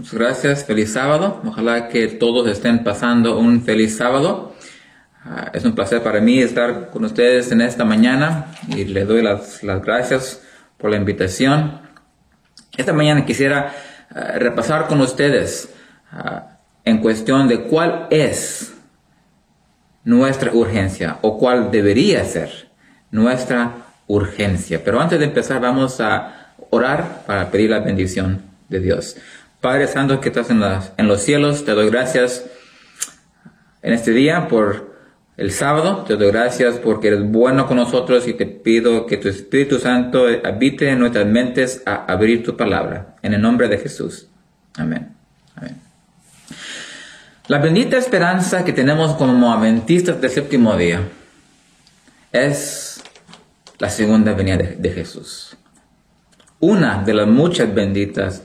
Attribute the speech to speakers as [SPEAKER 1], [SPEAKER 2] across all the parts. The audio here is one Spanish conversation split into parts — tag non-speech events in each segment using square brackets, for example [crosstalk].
[SPEAKER 1] muchas gracias, feliz sábado. Ojalá que todos estén pasando un feliz sábado. Ah, es un placer para mí estar con ustedes en esta mañana y le doy las, las gracias por la invitación. Esta mañana quisiera ah, repasar con ustedes ah, en cuestión de cuál es nuestra urgencia o cuál debería ser nuestra urgencia. Pero antes de empezar vamos a orar para pedir la bendición de Dios. Padre Santo que estás en, los cielos, te doy gracias en este día por el sábado. Te doy gracias porque eres bueno con nosotros y te pido que tu Espíritu Santo habite en nuestras mentes a abrir tu palabra. En el nombre de Jesús. Amén. Amén. La bendita esperanza que tenemos como adventistas del séptimo día es la segunda venida de, Jesús. Una de las muchas benditas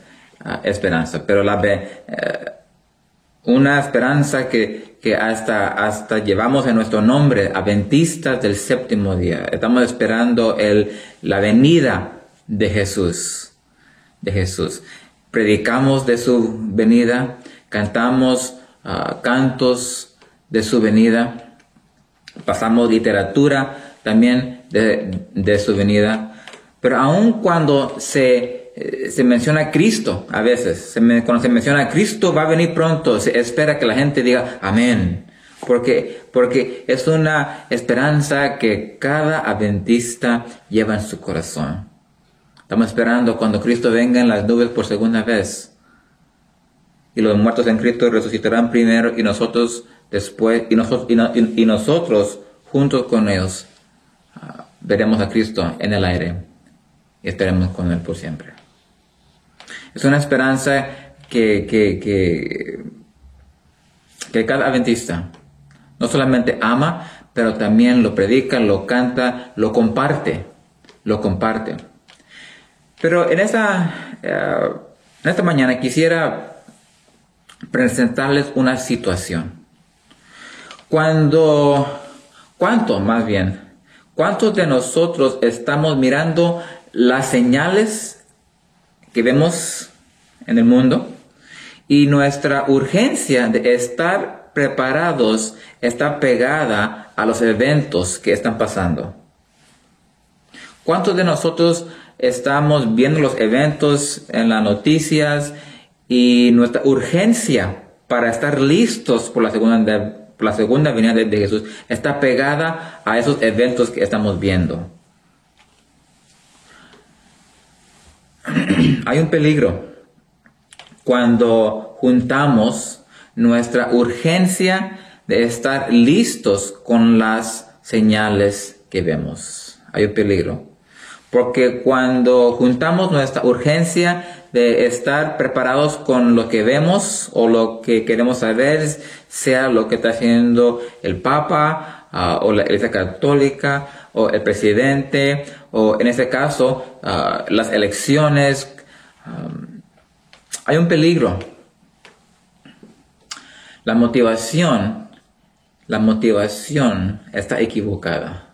[SPEAKER 1] esperanzas, pero la, uh, una esperanza que, que, hasta, hasta llevamos en nuestro nombre, adventistas del séptimo día. Estamos esperando el, la venida de Jesús, de Jesús. Predicamos de su venida, cantamos uh, cantos de su venida, pasamos literatura también de, de su venida, pero aun cuando se, eh, se menciona Cristo, a veces, se cuando se menciona Cristo va a venir pronto, se espera que la gente diga amén, porque, porque es una esperanza que cada adventista lleva en su corazón. Estamos esperando cuando Cristo venga en las nubes por segunda vez y los muertos en Cristo resucitarán primero y nosotros después, y, nosotros, y, nosotros juntos con ellos ah, veremos a Cristo en el aire y estaremos con Él por siempre. Es una esperanza que, cada adventista no solamente ama, pero también lo predica, lo canta, lo comparte, lo comparte. Pero en esta, eh, en esta mañana quisiera presentarles una situación. Cuando, ¿cuánto más bien? ¿Cuántos de nosotros estamos mirando las señales que vemos en el mundo? Y nuestra urgencia de estar preparados está pegada a los eventos que están pasando. ¿Cuántos de nosotros estamos viendo los eventos en las noticias, y nuestra urgencia para estar listos por la segunda, la segunda venida de, Jesús está pegada a esos eventos que estamos viendo. [clears throat] Hay un peligro cuando juntamos nuestra urgencia de estar listos con las señales que vemos. Hay un peligro. Porque cuando juntamos nuestra urgencia de estar preparados con lo que vemos o lo que queremos saber, sea lo que está haciendo el Papa ah, o la Iglesia Católica o el presidente o en este caso ah, las elecciones. hay un peligro. La motivación, la motivación está equivocada.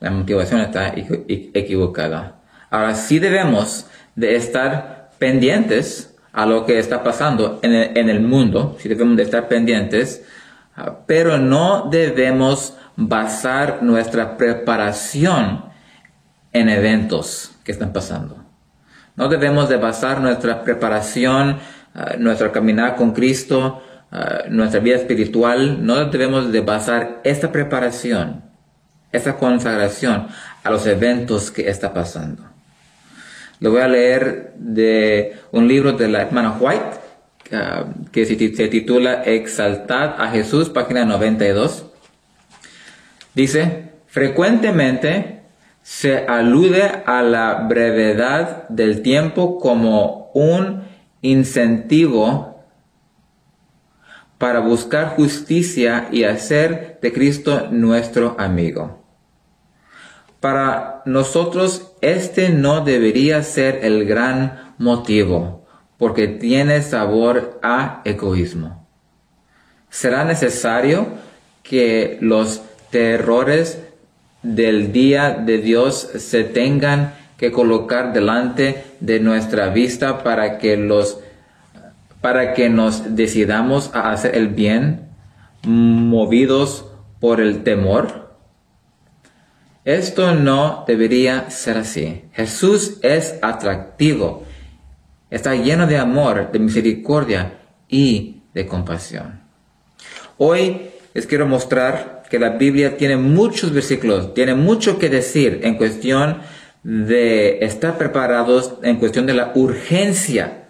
[SPEAKER 1] La motivación está equivocada. Ahora sí debemos de estar pendientes a lo que está pasando en el, mundo, si debemos de estar pendientes, ah, pero no debemos basar nuestra preparación en eventos que están pasando. No debemos de basar nuestra preparación, uh, nuestra caminar con Cristo, ah, nuestra vida espiritual, no debemos de basar esta preparación, esta consagración a los eventos que está pasando. Lo voy a leer de un libro de la hermana White que se, titula Exaltad a Jesús, página 92. Dice, frecuentemente se alude a la brevedad del tiempo como un incentivo para buscar justicia y hacer de Cristo nuestro amigo. Para nosotros este no debería ser el gran motivo, porque tiene sabor a egoísmo. Será necesario que los terrores del día de Dios se tengan que colocar delante de nuestra vista para que los para que nos decidamos a hacer el bien movidos por el temor? Esto no debería ser así. Jesús es atractivo, está lleno de amor, de misericordia y de compasión. Hoy les quiero mostrar que la Biblia tiene muchos versículos, tiene mucho que decir en cuestión de estar preparados, en cuestión de la urgencia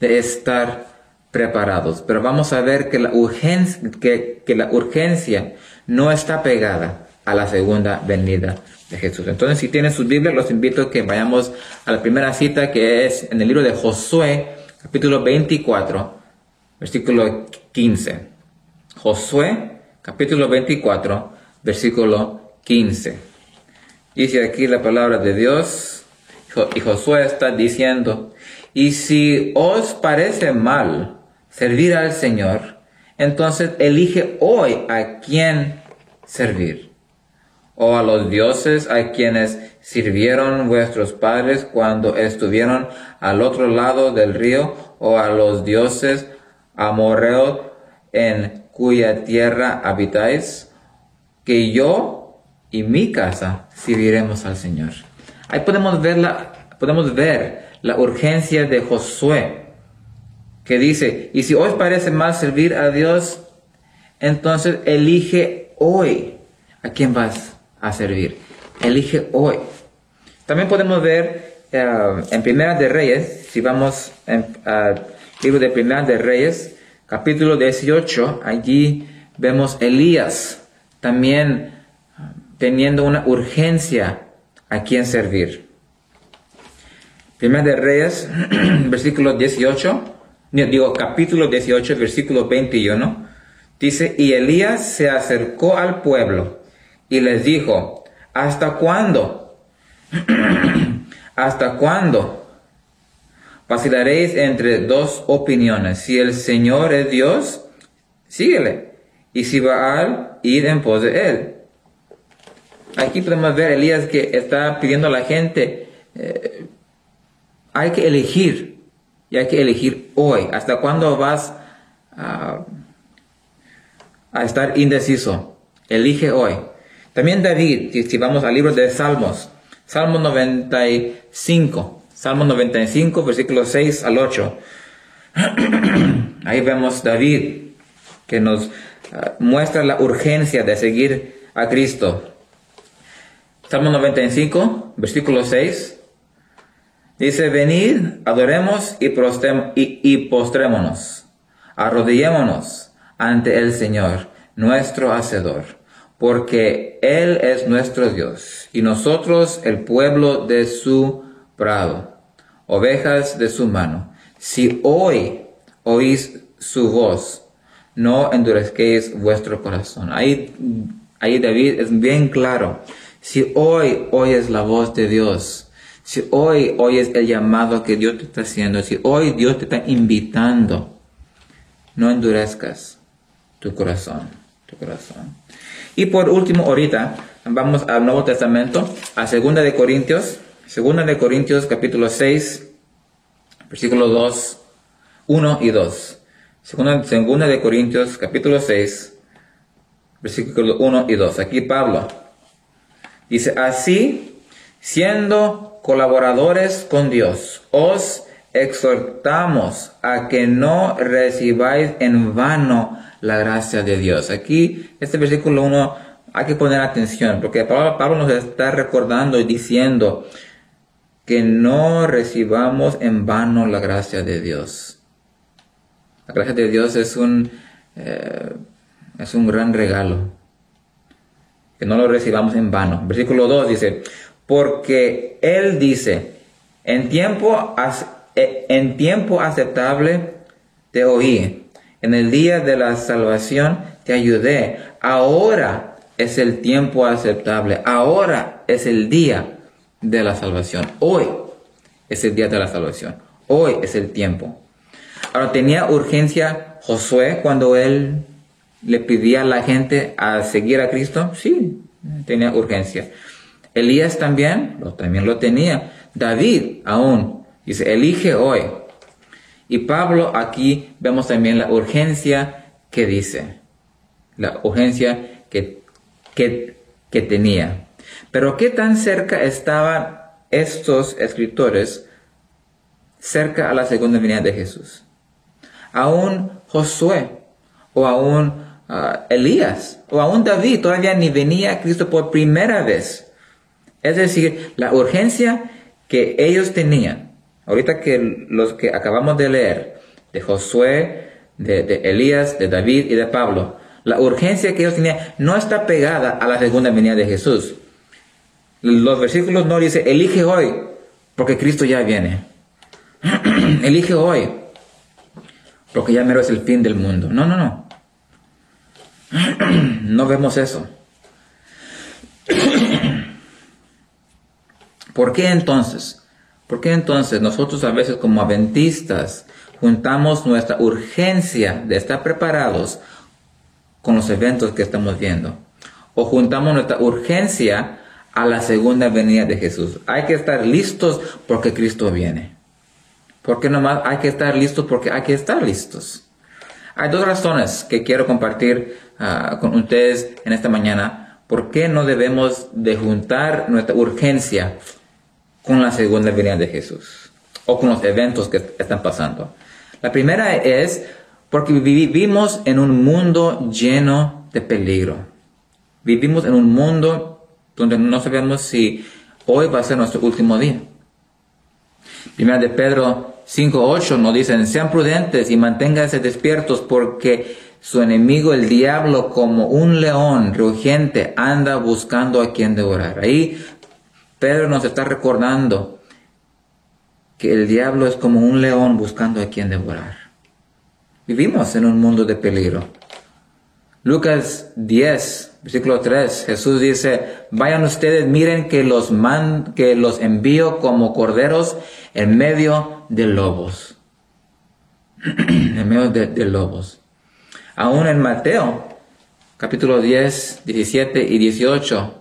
[SPEAKER 1] de estar preparados. Pero vamos a ver que la urgencia, que, que la urgencia no está pegada a la segunda venida de Jesús. Entonces, si tienen sus Biblias, los invito a que vayamos a la primera cita que es en el libro de Josué, capítulo 24, versículo 15. Josué, capítulo 24, versículo 15. Dice aquí la palabra de Dios, y Josué está diciendo, y si os parece mal servir al Señor, entonces elige hoy a quién servir. O a los dioses a quienes sirvieron vuestros padres cuando estuvieron al otro lado del río, o a los dioses amorreos en cuya tierra habitáis, que yo y mi casa serviremos al Señor. Ahí podemos ver la, podemos ver la urgencia de Josué que dice, y si os parece mal servir a Dios, entonces elige hoy a quién vas a servir. Elige hoy. También podemos ver eh, en Primera de Reyes, si vamos al libro de Primera de Reyes, capítulo 18, allí vemos Elías también teniendo una urgencia a quién servir. Primera de Reyes, [clears throat] versículo 18 digo capítulo 18, versículo 21, dice, y Elías se acercó al pueblo y les dijo, ¿hasta cuándo? [clears throat] ¿Hasta cuándo? Vacilaréis entre dos opiniones. Si el Señor es Dios, síguele. Y si Baal, id en pos de él. Aquí podemos ver Elías que está pidiendo a la gente, eh, hay que elegir y hay que elegir hoy. ¿Hasta cuándo vas a, estar indeciso? Elige hoy. También David, si, vamos al libro de Salmos, Salmo 95, Salmo 95, versículo 6 al 8. [clears throat] Ahí vemos David que nos ah, muestra la urgencia de seguir a Cristo. Salmo 95, versículo 6. Dice, venid, adoremos y, y, postrémonos, arrodillémonos ante el Señor, nuestro Hacedor, porque Él es nuestro Dios, y nosotros el pueblo de su prado, ovejas de su mano. Si hoy oís su voz, no endurezquéis vuestro corazón. Ahí, ahí David es bien claro. Si hoy oyes la voz de Dios, si hoy oyes el llamado que Dios te está haciendo, si hoy Dios te está invitando, no endurezcas tu corazón, tu corazón. Y por último, ahorita vamos al Nuevo Testamento, a Segunda de Corintios, Segunda de Corintios capítulo 6, versículos 2, 1 y 2. Segunda, segunda de Corintios capítulo 6, versículos 1 y 2. Aquí Pablo dice, así, siendo colaboradores con Dios, os exhortamos a que no recibáis en vano la gracia de Dios. Aquí, este versículo 1, hay que poner atención, porque Pablo, nos está recordando y diciendo que no recibamos en vano la gracia de Dios. La gracia de Dios es un, eh, es un gran regalo. Que no lo recibamos en vano. Versículo 2 dice, porque Él dice, en tiempo, e, en tiempo aceptable te oí, en el día de la salvación te ayudé, ahora es el tiempo aceptable, ahora es el día de la salvación, hoy es el día de la salvación, hoy es el tiempo. Ahora, ¿tenía urgencia Josué cuando él le pedía a la gente a seguir a Cristo? Sí, tenía urgencia. Elías también, lo, también lo tenía. David aún, dice, elige hoy. Y Pablo aquí vemos también la urgencia que dice, la urgencia que, que, que tenía. Pero ¿qué tan cerca estaban estos escritores cerca a la segunda venida de Jesús? Aún Josué o aún ah, Elías o aún David todavía ni venía Cristo por primera vez. Es decir, la urgencia que ellos tenían, ahorita que los que acabamos de leer, de Josué, de Elías, de David y de Pablo, la urgencia que ellos tenían no está pegada a la segunda venida de Jesús. Los versículos no dicen, elige hoy, porque Cristo ya viene. [clears throat] elige hoy, porque ya mero es el fin del mundo. No, no, no. [clears throat] no vemos eso. [clears throat] ¿Por qué entonces? ¿Por qué entonces nosotros a veces como adventistas juntamos nuestra urgencia de estar preparados con los eventos que estamos viendo? O juntamos nuestra urgencia a la segunda venida de Jesús. Hay que estar listos porque Cristo viene. Porque nomás hay que estar listos porque hay que estar listos. Hay dos razones que quiero compartir ah, con ustedes en esta mañana. ¿Por qué no debemos de juntar nuestra urgencia con la segunda venida de Jesús o con los eventos que están pasando. La primera es porque vivimos en un mundo lleno de peligro. Vivimos en un mundo donde no sabemos si hoy va a ser nuestro último día. Primera de Pedro 5.8 nos dicen, sean prudentes y manténganse despiertos porque su enemigo el diablo como un león rugiente anda buscando a quien devorar. Ahí Pedro nos está recordando que el diablo es como un león buscando a quien devorar. Vivimos en un mundo de peligro. Lucas 10, versículo 3, Jesús dice, vayan ustedes, miren que los, que los envío como corderos en medio de lobos. [clears throat] en medio de, de lobos. Aún en Mateo, capítulo 10, 17 y 18,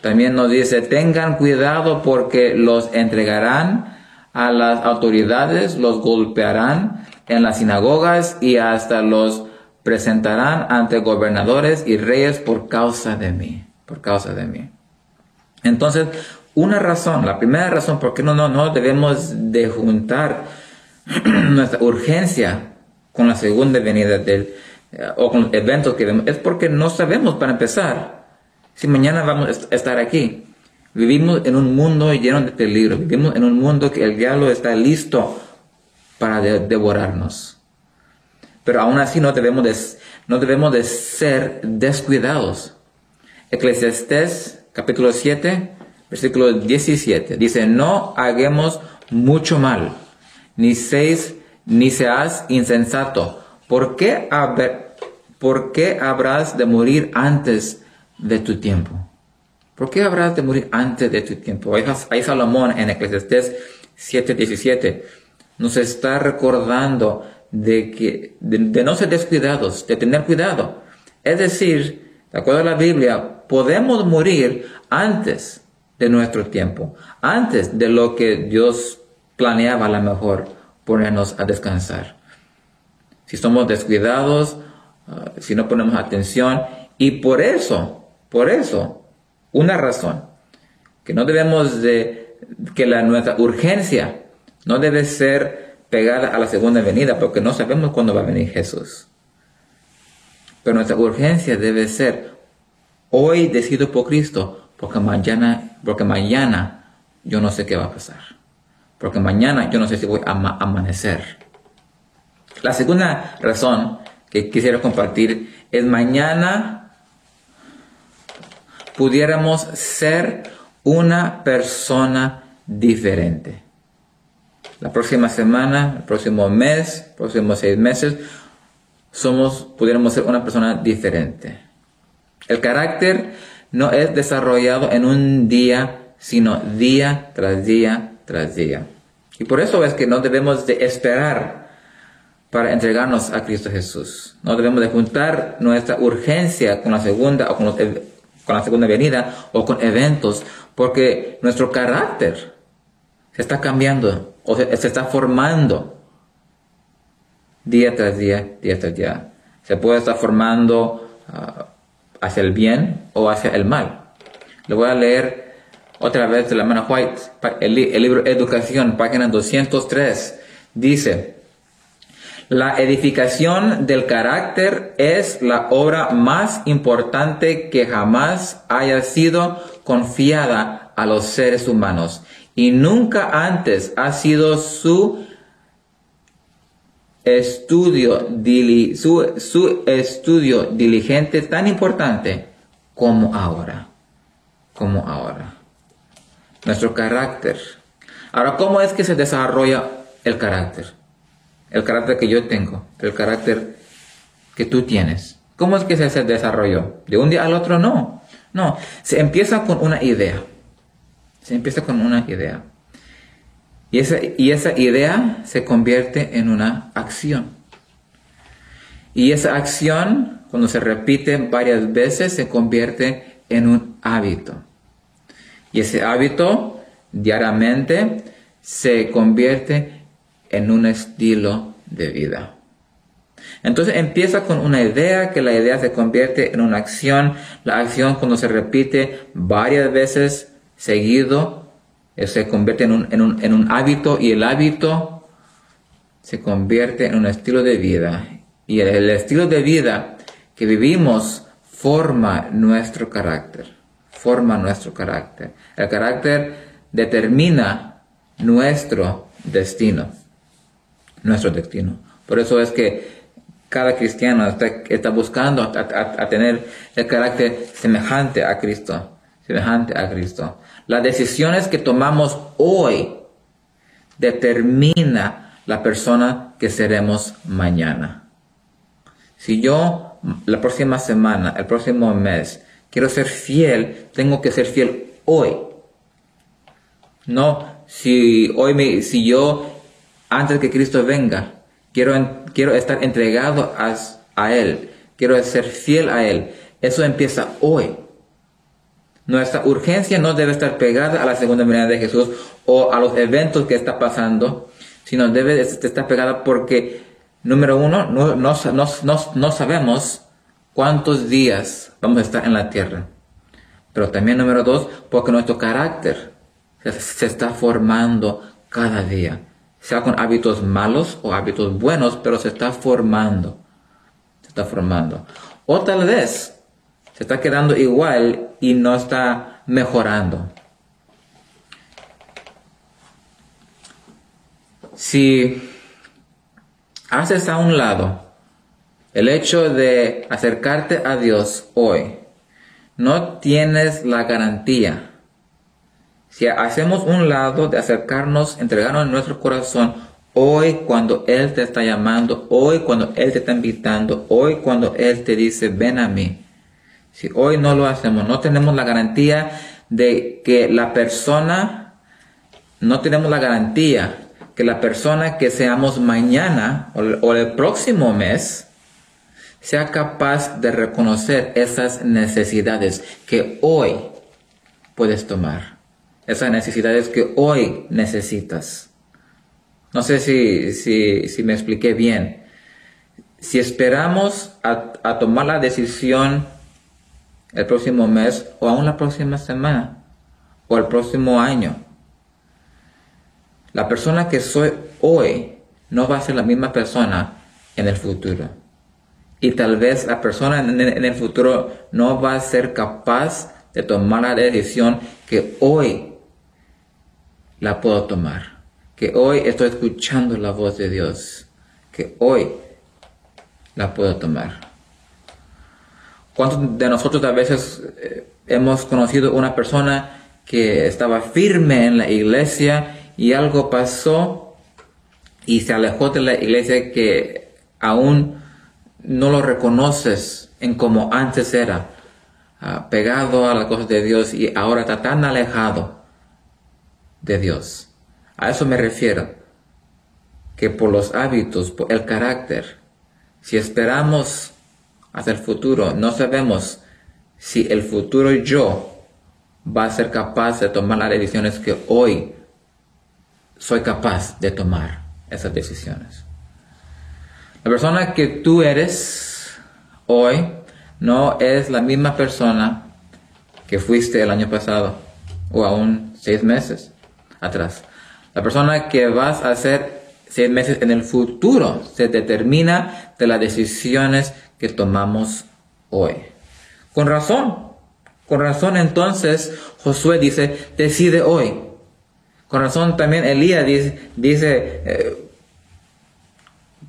[SPEAKER 1] también nos dice, tengan cuidado porque los entregarán a las autoridades, los golpearán en las sinagogas y hasta los presentarán ante gobernadores y reyes por causa de mí, por causa de mí. Entonces, una razón, la primera razón por qué no, no, no debemos de juntar [clears throat] nuestra urgencia con la segunda venida del, eh, o con eventos que vemos, es porque no sabemos para empezar si mañana vamos a estar aquí. Vivimos en un mundo lleno de peligro, vivimos en un mundo que el diablo está listo para devorarnos. Pero aún así no debemos de, no debemos de ser descuidados. Eclesiastés capítulo 7, versículo 17, dice, no hagamos mucho mal, ni seis, ni seas insensato. ¿Por qué, ¿Por qué habrás de morir antes de tu tiempo. ¿Por qué habrás de morir antes de tu tiempo? Ahí Salomón en Eclesiastés 7:17 nos está recordando de que de, no ser descuidados, de tener cuidado. Es decir, de acuerdo a la Biblia, podemos morir antes de nuestro tiempo, antes de lo que Dios planeaba a lo mejor ponernos a descansar. Si somos descuidados, ah, si no ponemos atención, y por eso por eso, una razón, que no debemos de, que la, nuestra urgencia no debe ser pegada a la segunda venida, porque no sabemos cuándo va a venir Jesús. Pero nuestra urgencia debe ser, hoy decido por Cristo, porque mañana, porque mañana yo no sé qué va a pasar. Porque mañana yo no sé si voy a amanecer. La segunda razón que quisiera compartir es mañana pudiéramos ser una persona diferente. La próxima semana, el próximo mes, próximos seis meses, somos, pudiéramos ser una persona diferente. El carácter no es desarrollado en un día, sino día tras día tras día. Y por eso es que no debemos de esperar para entregarnos a Cristo Jesús. No debemos de juntar nuestra urgencia con la segunda o con con la segunda venida o con eventos, porque nuestro carácter se está cambiando o se, está formando día tras día, día tras día. Se puede estar formando ah, hacia el bien o hacia el mal. Le voy a leer otra vez de la mano White, el, el libro Educación, página 203. Dice, la edificación del carácter es la obra más importante que jamás haya sido confiada a los seres humanos y nunca antes ha sido su estudio, su, su estudio diligente tan importante como ahora, como ahora. Nuestro carácter. Ahora, ¿cómo es que se desarrolla el carácter? el carácter que yo tengo, el carácter que tú tienes. ¿Cómo es que se desarrolló? De un día al otro no. No, se empieza con una idea. Se empieza con una idea. Y esa, y esa idea se convierte en una acción. Y esa acción, cuando se repite varias veces, se convierte en un hábito. Y ese hábito, diariamente, se convierte en un estilo de vida. Entonces empieza con una idea, que la idea se convierte en una acción, la acción cuando se repite varias veces seguido, eh, se convierte en un, en un hábito y el hábito se convierte en un estilo de vida. Y el estilo de vida que vivimos forma nuestro carácter, forma nuestro carácter. El carácter determina nuestro destino nuestro destino. Por eso es que cada cristiano está, buscando a, tener el carácter semejante a Cristo, semejante a Cristo. Las decisiones que tomamos hoy determina la persona que seremos mañana. Si yo la próxima semana, el próximo mes, quiero ser fiel, tengo que ser fiel hoy. No, si hoy me, si yo antes que Cristo venga. Quiero, quiero estar entregado a, a Él. Quiero ser fiel a Él. Eso empieza hoy. Nuestra urgencia no debe estar pegada a la segunda venida de Jesús o a los eventos que está pasando, sino debe estar pegada porque, número uno, no, no, no, no sabemos cuántos días vamos a estar en la tierra. Pero también, número dos, porque nuestro carácter se está formando cada día sea con hábitos malos o hábitos buenos, pero se está formando. Se está formando. O tal vez se está quedando igual y no está mejorando. Si haces a un lado el hecho de acercarte a Dios hoy, no tienes la garantía si hacemos un lado de acercarnos, entregarnos nuestro corazón, hoy cuando Él te está llamando, hoy cuando Él te está invitando, hoy cuando Él te dice, ven a mí. Si hoy no lo hacemos, no tenemos la garantía de que la persona, no tenemos la garantía que la persona que seamos mañana o, el próximo mes, sea capaz de reconocer esas necesidades que hoy puedes tomar esas necesidades que hoy necesitas. No sé si, si, me expliqué bien. Si esperamos a, tomar la decisión el próximo mes o aún la próxima semana o el próximo año, la persona que soy hoy no va a ser la misma persona en el futuro. Y tal vez la persona en, el futuro no va a ser capaz de tomar la decisión que hoy la puedo tomar. Que hoy estoy escuchando la voz de Dios. Que hoy la puedo tomar. ¿Cuántos de nosotros a veces eh, hemos conocido una persona que estaba firme en la iglesia y algo pasó y se alejó de la iglesia que aún no lo reconoces en como antes era, ah, pegado a las cosas de Dios y ahora está tan alejado? de Dios. A eso me refiero, que por los hábitos, por el carácter, si esperamos hacia el futuro, no sabemos si el futuro yo va a ser capaz de tomar las decisiones que hoy soy capaz de tomar esas decisiones. La persona que tú eres hoy no es la misma persona que fuiste el año pasado o aún seis meses atrás. La persona que vas a ser seis meses en el futuro se determina de las decisiones que tomamos hoy. Con razón, con razón entonces Josué dice, decide hoy. Con razón también Elías dice, eh,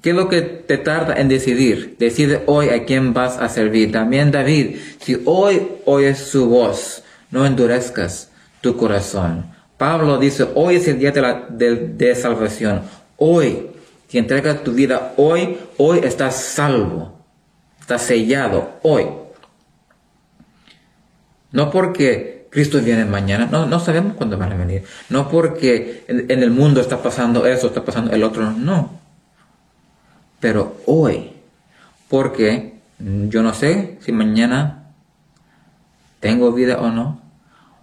[SPEAKER 1] ¿Qué es lo que te tarda en decidir? Decide hoy a quién vas a servir. También David, si hoy oyes su voz, no endurezcas tu corazón. Pablo dice, hoy es el día de, la, de, salvación. Hoy, si entregas tu vida hoy, hoy estás salvo. Estás sellado hoy. No porque Cristo viene mañana, no, no sabemos cuándo van a venir. No porque en el mundo está pasando eso, está pasando el otro, no pero hoy, porque yo no sé si mañana tengo vida o no,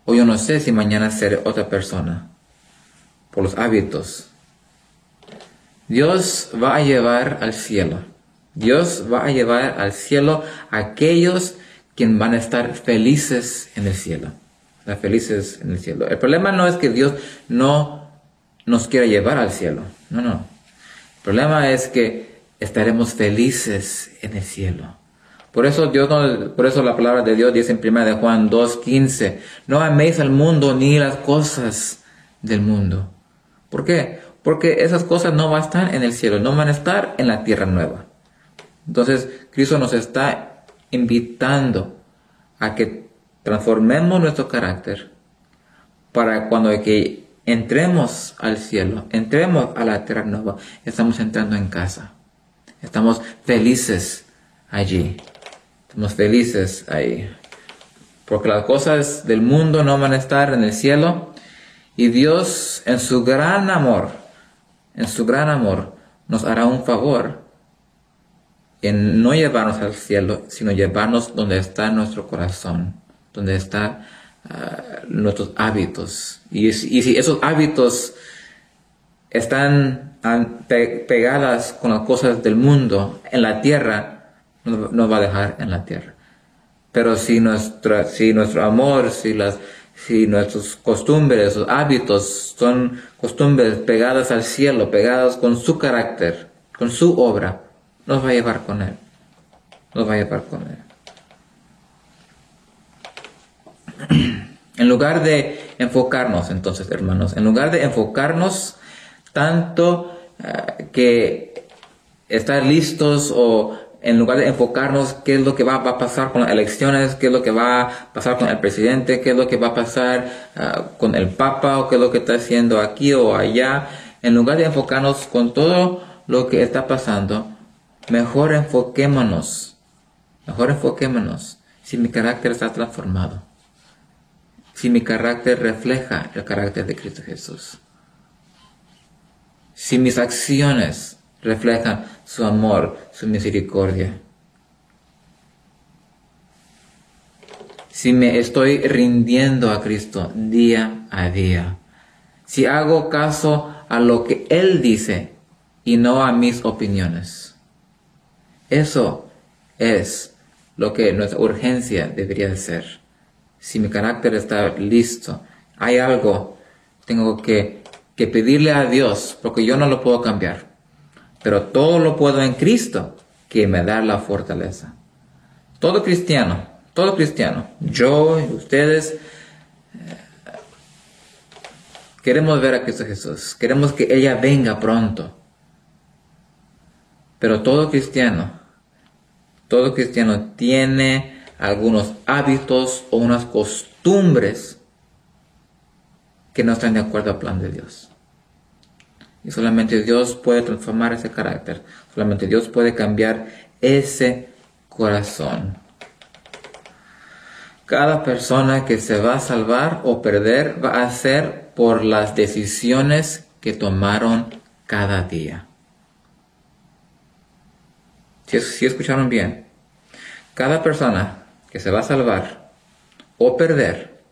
[SPEAKER 1] o yo no sé si mañana seré otra persona, por los hábitos. Dios va a llevar al cielo, Dios va a llevar al cielo a aquellos quienes van a estar felices en el cielo, felices en el cielo. El problema no es que Dios no nos quiera llevar al cielo, no, no. El problema es que estaremos felices en el cielo. Por eso Dios por eso la palabra de Dios dice en 1 de Juan 2:15, no améis al mundo ni las cosas del mundo. ¿Por qué? Porque esas cosas no van a estar en el cielo, no van a estar en la tierra nueva. Entonces, Cristo nos está invitando a que transformemos nuestro carácter para cuando entremos al cielo, entremos a la tierra nueva, estamos entrando en casa. Estamos felices allí. Estamos felices ahí. Porque las cosas del mundo no van a estar en el cielo. Y Dios, en su gran amor, en su gran amor, nos hará un favor en no llevarnos al cielo, sino llevarnos donde está nuestro corazón, donde están ah, nuestros hábitos. Y, si esos hábitos están pegadas con las cosas del mundo en la tierra, nos, va a dejar en la tierra. Pero si, nuestra, si nuestro amor, si, las, si nuestros costumbres, hábitos son costumbres pegadas al cielo, pegadas con su carácter, con su obra, nos va a llevar con Él. Nos va a llevar con Él. [clears throat] En lugar de enfocarnos, entonces, hermanos, en lugar de enfocarnos tanto eh, que estar listos o en lugar de enfocarnos qué es lo que va, a pasar con las elecciones, qué es lo que va a pasar con el presidente, qué es lo que va a pasar eh, con el papa o qué es lo que está haciendo aquí o allá, en lugar de enfocarnos con todo lo que está pasando, mejor enfoquémonos, mejor enfoquémonos. Si mi carácter está transformado, si mi carácter refleja el carácter de Cristo Jesús si mis acciones reflejan su amor, su misericordia. Si me estoy rindiendo a Cristo día a día. Si hago caso a lo que Él dice y no a mis opiniones. Eso es lo que nuestra urgencia debería de ser. Si mi carácter está listo, hay algo, tengo que que pedirle a Dios, porque yo no lo puedo cambiar. Pero todo lo puedo en Cristo, que me da la fortaleza. Todo cristiano, todo cristiano, yo y ustedes, eh, queremos ver a Cristo Jesús, queremos que ella venga pronto. Pero todo cristiano, todo cristiano tiene algunos hábitos o unas costumbres que no están de acuerdo al plan de Dios. Y solamente Dios puede transformar ese carácter. Solamente Dios puede cambiar ese corazón. Cada persona que se va a salvar o perder va a ser por las decisiones que tomaron cada día. Si, escucharon bien, cada persona que se va a salvar o perder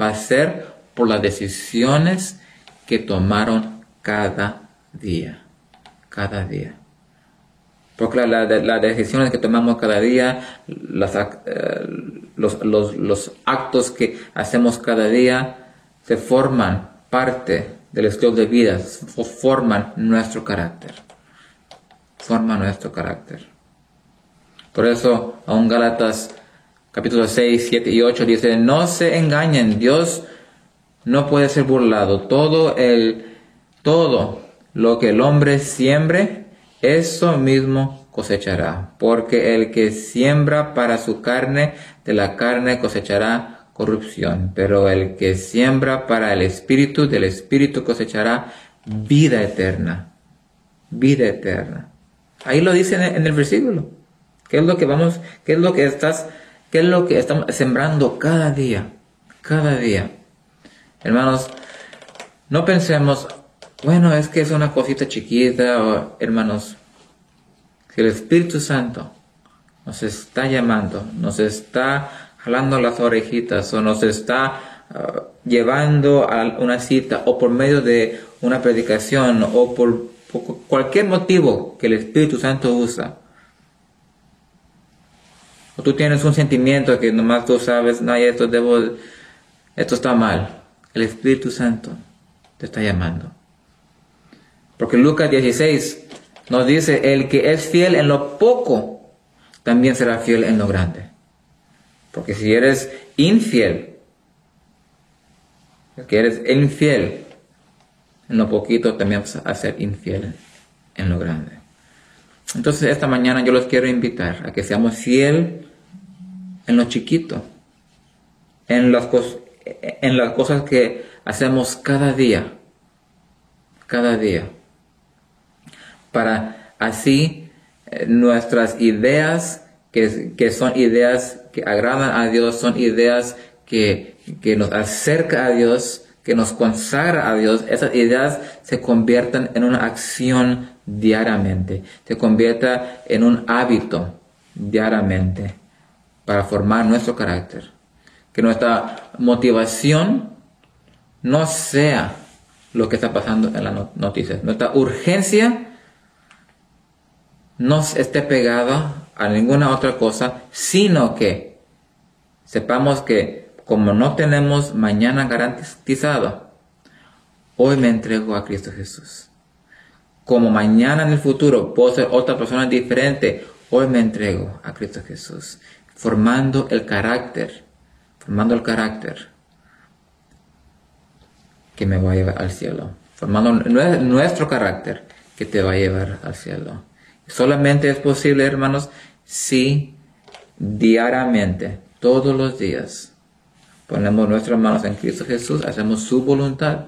[SPEAKER 1] va a ser por las decisiones que tomaron cada día, cada día. Porque las decisiones que tomamos cada día, eh, los, los, actos que hacemos cada día, se forman parte del estilo de vida, forman nuestro carácter. Forman nuestro carácter. Por eso, aún Gálatas capítulo 6, 7 y 8 dice, no se engañen, Dios no puede ser burlado. Todo el, todo lo que el hombre siembre, eso mismo cosechará. Porque el que siembra para su carne, de la carne cosechará corrupción. Pero el que siembra para el espíritu, del espíritu cosechará vida eterna. Vida eterna. Ahí lo dice en el versículo. ¿Qué es lo que vamos, qué es lo que estás, qué es lo que estamos sembrando cada día? Cada día. Hermanos, no pensemos, bueno, es que es una cosita chiquita, o, hermanos, si el Espíritu Santo nos está llamando, nos está jalando las orejitas o nos está uh, llevando a una cita o por medio de una predicación o por, cualquier motivo que el Espíritu Santo usa. O tú tienes un sentimiento que nomás tú sabes, no, esto debo, esto está mal. El Espíritu Santo te está llamando. Porque Lucas 16 nos dice, el que es fiel en lo poco, también será fiel en lo grande. Porque si eres infiel, que eres infiel en lo poquito, también vas a ser infiel en lo grande. Entonces esta mañana yo los quiero invitar a que seamos fiel en lo chiquito, en las, cosas en las cosas que hacemos cada día, cada día, para así eh, nuestras ideas, que, son ideas que agradan a Dios, son ideas que, que nos acerca a Dios, que nos consagra a Dios, esas ideas se conviertan en una acción diariamente, se convierta en un hábito diariamente para formar nuestro carácter que nuestra motivación no sea lo que está pasando en las noticias. Nuestra urgencia no esté pegada a ninguna otra cosa, sino que sepamos que como no tenemos mañana garantizado, hoy me entrego a Cristo Jesús. Como mañana en el futuro puedo ser otra persona diferente, hoy me entrego a Cristo Jesús, formando el carácter formando el carácter que me va a llevar al cielo, formando nuestro carácter que te va a llevar al cielo. Solamente es posible, hermanos, si diariamente, todos los días, ponemos nuestras manos en Cristo Jesús, hacemos su voluntad.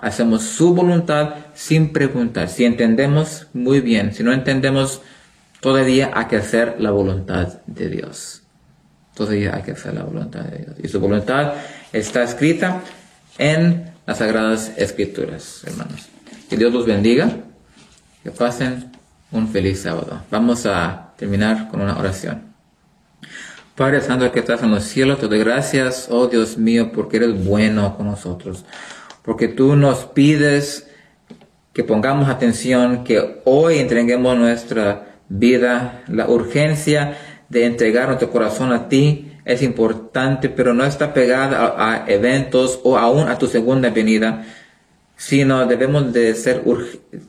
[SPEAKER 1] Hacemos su voluntad sin preguntar. Si entendemos, muy bien. Si no entendemos, todavía hay que hacer la voluntad de Dios. Todavía hay que hacer la voluntad de Dios. Y su voluntad está escrita en las Sagradas Escrituras, hermanos. Que Dios los bendiga. Que pasen un feliz sábado. Vamos a terminar con una oración. Padre Santo que estás en los cielos, te doy gracias, oh Dios mío, porque eres bueno con nosotros. Porque tú nos pides que pongamos atención, que hoy entreguemos nuestra vida, la urgencia de entregar nuestro corazón a ti es importante, pero no está pegada a, eventos o aún a tu segunda venida, sino debemos de ser,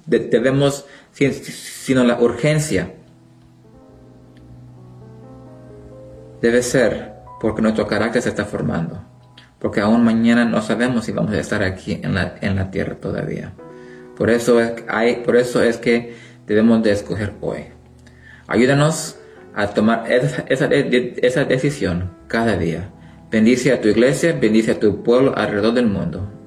[SPEAKER 1] debemos, sino la urgencia debe ser porque nuestro carácter se está formando, porque aún mañana no sabemos si vamos a estar aquí en la, en la tierra todavía. Por eso, es, hay, por eso es que debemos de escoger hoy. Ayúdanos a tomar esa, esa, decisión cada día. Bendice a tu iglesia, bendice a tu pueblo alrededor del mundo.